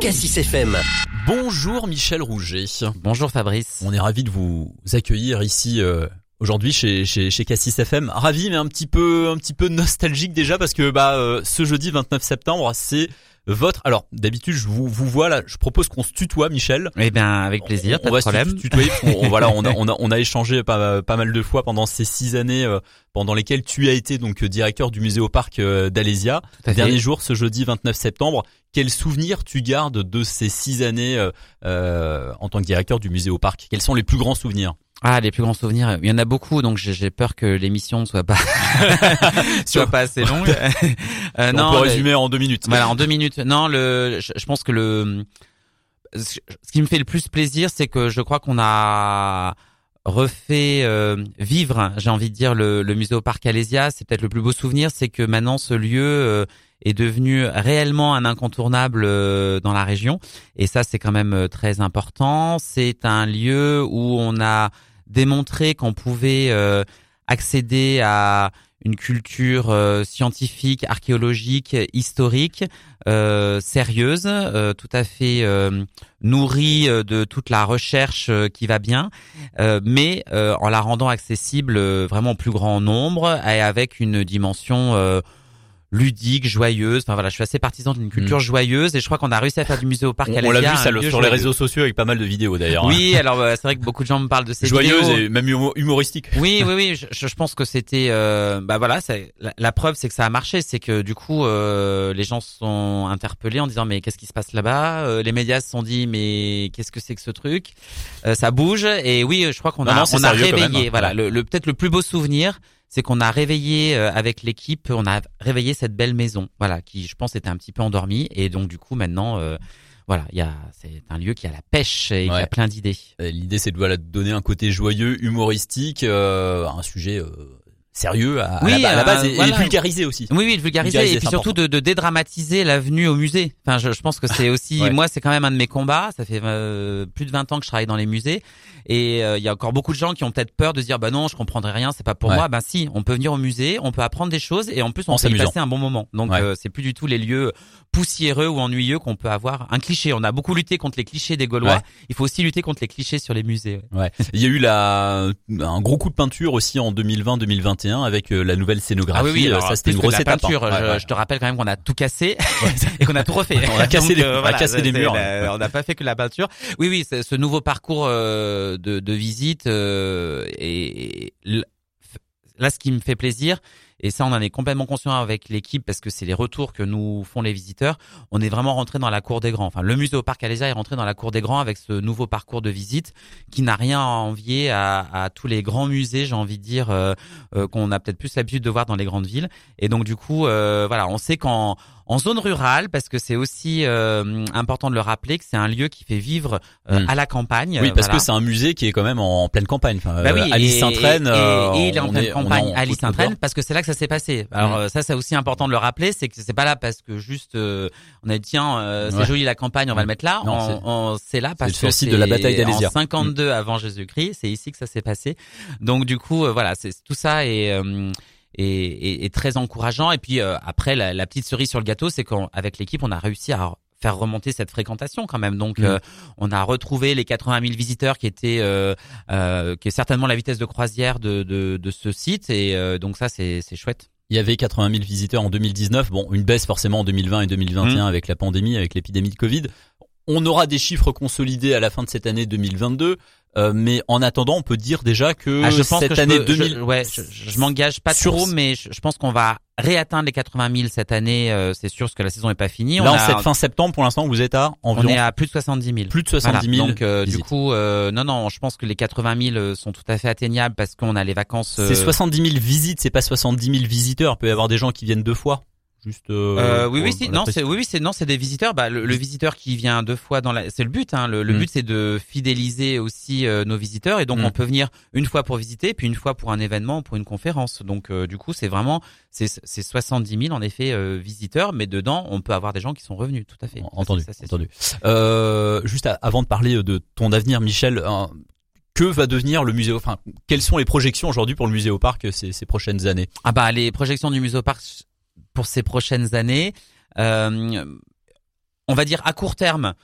Cassis FM. Bonjour Michel Rouget. Bonjour Fabrice. On est ravi de vous accueillir ici euh, aujourd'hui chez, chez chez Cassis FM. Ravi mais un petit peu un petit peu nostalgique déjà parce que bah euh, ce jeudi 29 septembre, c'est votre alors d'habitude je vous vous vois là, je propose qu'on se tutoie Michel. Eh bien avec plaisir, on, pas de problème. Se tutoyer, on, voilà, on a, on a on a échangé pas pas mal de fois pendant ces six années euh, pendant lesquelles tu as été donc directeur du musée au parc d'Alésia. Dernier jour ce jeudi 29 septembre. Quel souvenir tu gardes de ces six années euh, euh, en tant que directeur du musée au parc? Quels sont les plus grands souvenirs? Ah, les plus grands souvenirs, il y en a beaucoup, donc j'ai peur que l'émission ne soit pas soit pas assez longue. euh, non, on peut résumer en deux minutes. Voilà, en deux minutes. Non, le, je, pense que le, ce qui me fait le plus plaisir, c'est que je crois qu'on a refait euh, vivre, j'ai envie de dire, le, le musée au parc Alésia. C'est peut-être le plus beau souvenir, c'est que maintenant ce lieu euh, est devenu réellement un incontournable euh, dans la région. Et ça, c'est quand même très important. C'est un lieu où on a démontré qu'on pouvait accéder à une culture euh, scientifique, archéologique, historique, euh, sérieuse, euh, tout à fait nourrie de toute la recherche qui va bien, mais en la rendant accessible vraiment au plus grand nombre et avec une dimension ludique, joyeuse. Enfin voilà, je suis assez partisan d'une culture mm. joyeuse et je crois qu'on a réussi à faire du musée au parc. On, on l'a vu ça sur les réseaux sociaux avec pas mal de vidéos d'ailleurs. Oui, alors bah, c'est vrai que beaucoup de gens me parlent de ces joyeuse et même humoristique. Oui, oui, oui. Je, je pense que c'était, euh, bah voilà, la, la, preuve c'est que ça a marché, c'est que du coup euh, les gens sont interpellés en disant mais qu'est-ce qui se passe là-bas? Euh, Les médias se sont dit mais qu'est-ce que c'est que ce truc? Euh, Ça bouge et oui, je crois qu'on a, on a réveillé. Hein. Voilà, le, le peut-être le plus beau souvenir c'est qu'on a réveillé euh, avec l'équipe, on a réveillé cette belle maison, voilà, qui je pense était un petit peu endormie et donc du coup maintenant. Euh, voilà, il y a c'est un lieu qui a la pêche et qui a plein d'idées. L'idée c'est de voilà, donner un côté joyeux, humoristique, euh, un sujet sérieux à, la, base et, vulgariser aussi. Oui, oui, vulgariser, et puis surtout de, de, dédramatiser l'avenue au musée. Enfin, je, je pense que c'est aussi, moi, c'est quand même un de mes combats. Ça fait euh, plus de 20 ans que je travaille dans les musées et euh, il y a encore beaucoup de gens qui ont peut-être peur de dire bah non, je comprendrai rien, c'est pas pour moi. Ben si, on peut venir au musée, on peut apprendre des choses et en plus on peut y passer un bon moment. Donc euh, c'est plus du tout les lieux poussiéreux ou ennuyeux qu'on peut avoir. Un cliché, on a beaucoup lutté contre les clichés des Gaulois. Il faut aussi lutter contre les clichés sur les musées. Ouais. Il y a eu la un gros coup de peinture aussi en 2020-2021 avec euh, la nouvelle scénographie. Ah oui, oui, ça c'était une grosse étape. Hein. Peinture, je, te rappelle quand même qu'on a tout cassé et qu'on a tout refait. on a cassé, les, on a cassé murs. on n'a pas fait que la peinture. Oui, oui, ce nouveau parcours euh, de, de visite euh, et, et là, ce qui me fait plaisir, et ça, on en est complètement conscient avec l'équipe parce que c'est les retours que nous font les visiteurs. On est vraiment rentré dans la cour des grands. Enfin, le musée au parc Alésia est rentré dans la cour des grands avec ce nouveau parcours de visite qui n'a rien à envier à, à, tous les grands musées, j'ai envie de dire, euh, euh, qu'on a peut-être plus l'habitude de voir dans les grandes villes. Et donc, du coup, euh, voilà, on sait qu'en en zone rurale, parce que c'est aussi euh, important de le rappeler que c'est un lieu qui fait vivre euh, hmm. à la campagne. Oui, parce que c'est un musée qui est quand même en pleine campagne. Enfin, bah oui, euh, Alice Saint-Traine. Et, il est en pleine campagne, Alice Saint-Traine, parce que c'est là que ça s'est passé. Alors hmm. ça, c'est aussi important de le rappeler, c'est que c'est pas là parce que juste on a dit tiens, c'est joli la campagne, on va le mettre là. Non, c'est là parce que c'est de la bataille d'Alésia. En 52 hmm. avant Jésus-Christ, c'est ici que ça s'est passé. Donc du coup, voilà, c'est tout ça et est, très encourageant. Et puis euh, après, la, petite cerise sur le gâteau, c'est qu'avec l'équipe, on a réussi à faire remonter cette fréquentation quand même. Donc, mm. euh, on a retrouvé les 80 000 visiteurs qui étaient, euh, qui est certainement la vitesse de croisière de, de, ce site. Et donc ça, c'est chouette. Il y avait 80 000 visiteurs en 2019. Bon, une baisse forcément en 2020 et 2021 mm. avec la pandémie, avec l'épidémie de Covid. On aura des chiffres consolidés à la fin de cette année 2022. Euh, mais en attendant, on peut dire déjà que ah, je pense cette année 2000, je, ouais, je, m'engage pas trop, mais je, pense qu'on va réatteindre les 80 000 cette année. Euh, c'est sûr, parce que la saison n'est pas finie. Là, on en cette fin septembre, pour l'instant, vous êtes à environ. On est à plus de 70 000. Plus de 70 000. Donc, euh, du coup, non, non, je pense que les 80 000 sont tout à fait atteignables parce qu'on a les vacances. C'est 70 000 visites, c'est pas 70 000 visiteurs. Il peut y avoir des gens qui viennent deux fois. Juste. Euh, euh, oui, oui, non, c'est oui, oui, c'est non, c'est des visiteurs. Bah, le, visiteur qui vient deux fois dans la, c'est le but. Hein, le, le mm. but, c'est de fidéliser aussi euh, nos visiteurs, et donc mm. on peut venir une fois pour visiter, puis une fois pour un événement, pour une conférence. Donc, du coup, c'est vraiment, c'est c'est 70 000 en effet visiteurs, mais dedans, on peut avoir des gens qui sont revenus, tout à fait. Entendu, ça, entendu. juste avant de parler de ton avenir, Michel, que va devenir le musée Enfin, quelles sont les projections aujourd'hui pour le musée au parc ces, ces prochaines années? Ah bah les projections du musée au parc pour ces prochaines années. Euh, on va dire à court terme,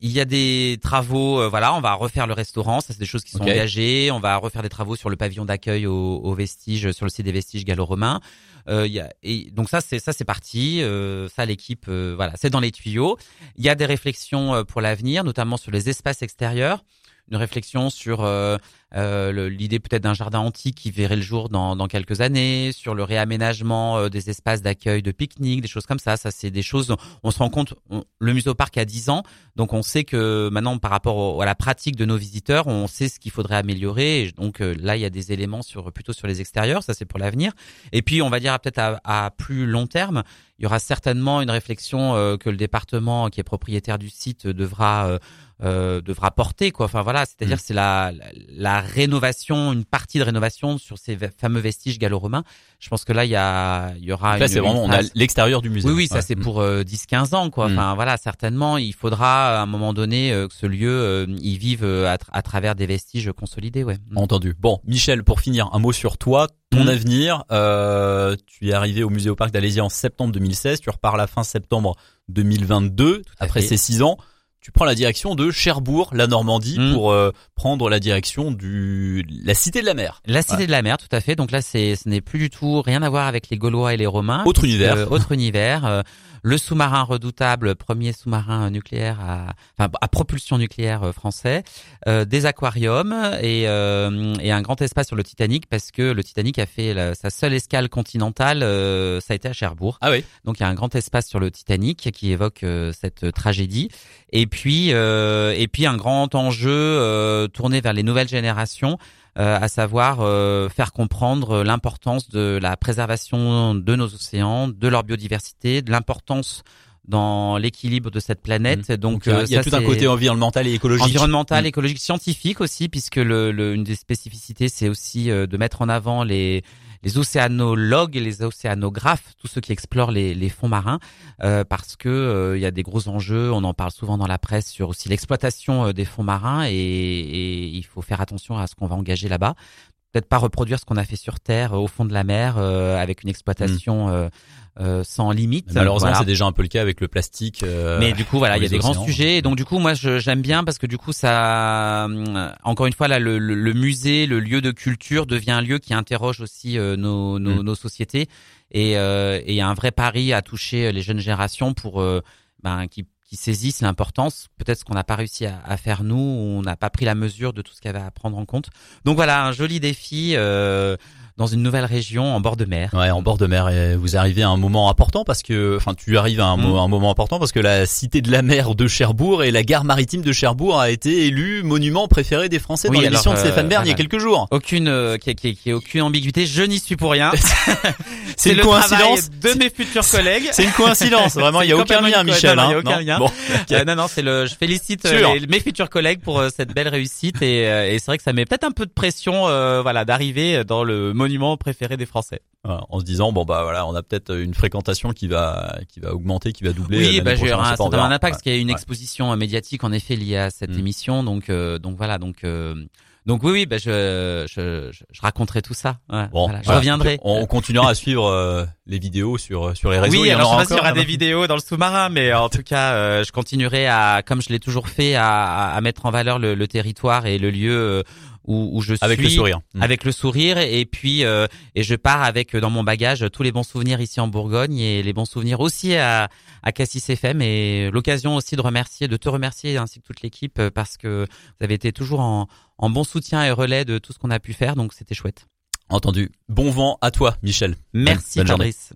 il y a des travaux, euh, voilà, on va refaire le restaurant, ça c'est des choses qui sont engagées. On va refaire des travaux sur le pavillon d'accueil au, au vestige, sur le site des vestiges gallo-romains. Euh, y a, et donc ça c'est ça c'est parti, euh, ça l'équipe, euh, voilà, c'est dans les tuyaux. Il y a des réflexions euh, pour l'avenir, notamment sur les espaces extérieurs une réflexion sur euh, euh, l'idée peut-être d'un jardin antique qui verrait le jour dans, dans quelques années, sur le réaménagement euh, des espaces d'accueil de pique-nique, des choses comme ça. Ça, c'est des choses. On se rend compte. le muséoparc a 10 ans, donc on sait que maintenant, par rapport à la pratique de nos visiteurs, on sait ce qu'il faudrait améliorer. Et donc là, il y a des éléments sur plutôt sur les extérieurs. Ça, c'est pour l'avenir. Et puis, on va dire peut-être à, à, plus long terme, il y aura certainement une réflexion que le département qui est propriétaire du site devra euh, devra porter quoi. Enfin voilà, c'est-à-dire mm. c'est la, la rénovation, une partie de rénovation sur ces fameux vestiges gallo-romains. Je pense que là il y a il y aura là c'est vraiment on a l'extérieur du musée. Oui oui, ça c'est pour 10 euh, 15 ans quoi. Mm. Enfin voilà, certainement il faudra à un moment donné euh, que ce lieu euh, y vive à, à, travers des vestiges consolidés ouais. Mm. Entendu. Bon, Michel pour finir un mot sur toi, ton avenir, euh, tu es arrivé au musée au parc d'Alésia en septembre 2016, tu repars la fin septembre 2022 après ces six ans tu prends la direction de Cherbourg, la Normandie, hmm. pour euh, prendre la direction du la cité de la mer. La cité de la mer, tout à fait. Donc là, c'est ce n'est plus du tout rien à voir avec les Gaulois et les Romains. Autre univers. autre univers. Euh, le sous-marin redoutable, premier sous-marin nucléaire à, enfin, à propulsion nucléaire euh, français, euh, des aquariums et, euh, et, un grand espace sur le Titanic parce que le Titanic a fait sa seule escale continentale, ça a été à Cherbourg. Ah oui. Donc il y a un grand espace sur le Titanic qui évoque cette tragédie. Et puis et puis un grand enjeu tourné vers les nouvelles générations euh, à savoir euh, faire comprendre l'importance de la préservation de nos océans, de leur biodiversité, de l'importance dans l'équilibre de cette planète. Mmh. Donc, il y a, euh, tout un côté environnemental et écologique. Environnemental, mmh. écologique, scientifique aussi, puisque le, le, une des spécificités, c'est aussi de mettre en avant les les océanologues et les océanographes, tous ceux qui explorent les, fonds marins, euh, parce que euh, il y a des gros enjeux. On en parle souvent dans la presse sur aussi l'exploitation euh, des fonds marins et, et, il faut faire attention à ce qu'on va engager là-bas. Peut-être pas reproduire ce qu'on a fait sur Terre, au fond de la mer, avec une exploitation. Mmh. Euh, sans limite. Malheureusement, c'est déjà un peu le cas avec le plastique. Euh, Mais du coup, voilà, il y a des grands sujets. donc du coup, moi, j'aime bien parce que du coup, ça, euh, encore une fois, là, le, le, musée, le lieu de culture devient un lieu qui interroge aussi nos, nos, mm. nos, sociétés. Et il y a un vrai pari à toucher les jeunes générations pour ben, qui qui saisissent l'importance, peut-être ce qu'on n'a pas réussi à, faire nous, on n'a pas pris la mesure de tout ce qu'il y avait à prendre en compte. Donc voilà, un joli défi. Euh, dans une nouvelle région en bord de mer. Ouais, en bord de mer. Et vous arrivez à un moment important parce que, enfin, tu arrives à un, mm. un, moment important parce que la cité de la mer de Cherbourg et la gare maritime de Cherbourg a été élue monument préféré des Français dans l'émission de Stéphane Bern il y a quelques jours. Aucune, euh, qui, qui, qui, aucune ambiguïté. Je n'y suis pour rien. c'est une coïncidence de mes futurs collègues. c'est une coïncidence. Vraiment, il y a aucun lien, Michel. Non, il y a aucun lien. Bon, euh, non, non, c'est le. Je félicite euh, mes futurs collègues pour cette belle réussite et, et c'est vrai que ça met peut-être un peu de pression, voilà, d'arriver dans le monument préféré des Français. en se disant bon bah voilà, on a peut-être une fréquentation qui va qui va augmenter, qui va doubler. Oui, bah j'ai un, un impact parce qu'il y a une exposition médiatique en effet liée à cette mm. émission, donc euh, donc voilà donc. Euh, donc oui, oui, bah je, je, je, raconterai tout ça. bon, je reviendrai. On continuera à suivre euh, les vidéos sur sur les réseaux. Oui, alors je sais pas s'il y aura des vidéos dans le sous-marin, mais en tout cas, je continuerai à, comme je l'ai toujours fait, à, à mettre en valeur le, le territoire et le lieu où, où je suis avec le sourire, mmh. avec le sourire, et puis euh, et je pars avec dans mon bagage tous les bons souvenirs ici en Bourgogne et les bons souvenirs aussi à à Cassis FM et l'occasion aussi de remercier, de te remercier ainsi que toute l'équipe euh, parce que vous avez été toujours en, en bon soutien et relais de tout ce qu'on a pu faire, donc c'était chouette. Entendu. Bon vent à toi, Michel. Merci, Fabrice.